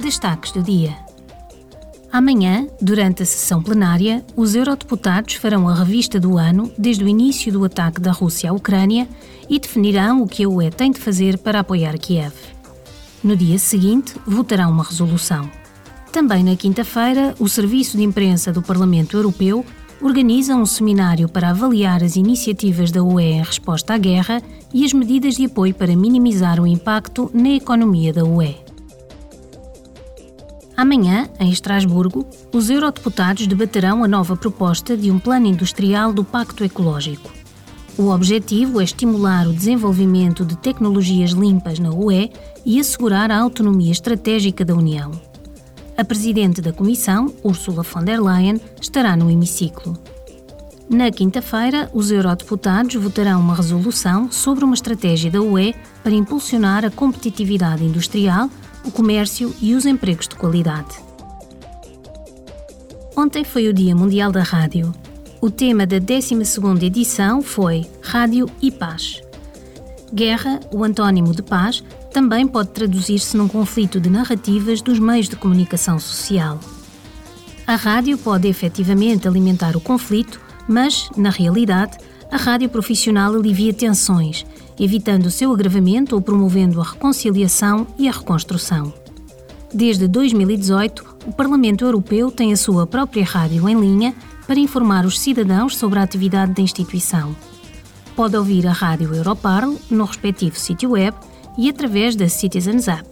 Destaques do dia. Amanhã, durante a sessão plenária, os eurodeputados farão a revista do ano desde o início do ataque da Rússia à Ucrânia e definirão o que a UE tem de fazer para apoiar Kiev. No dia seguinte, votarão uma resolução. Também na quinta-feira, o Serviço de Imprensa do Parlamento Europeu organiza um seminário para avaliar as iniciativas da UE em resposta à guerra e as medidas de apoio para minimizar o impacto na economia da UE. Amanhã, em Estrasburgo, os eurodeputados debaterão a nova proposta de um plano industrial do Pacto Ecológico. O objetivo é estimular o desenvolvimento de tecnologias limpas na UE e assegurar a autonomia estratégica da União. A presidente da Comissão, Ursula von der Leyen, estará no hemiciclo. Na quinta-feira, os eurodeputados votarão uma resolução sobre uma estratégia da UE para impulsionar a competitividade industrial, o comércio e os empregos de qualidade. Ontem foi o Dia Mundial da Rádio. O tema da 12ª edição foi Rádio e Paz. Guerra, o antônimo de paz, também pode traduzir-se num conflito de narrativas dos meios de comunicação social. A rádio pode efetivamente alimentar o conflito, mas, na realidade, a rádio profissional alivia tensões, evitando o seu agravamento ou promovendo a reconciliação e a reconstrução. Desde 2018, o Parlamento Europeu tem a sua própria rádio em linha para informar os cidadãos sobre a atividade da instituição. Pode ouvir a rádio Europarl no respectivo sítio web e através da Citizens App.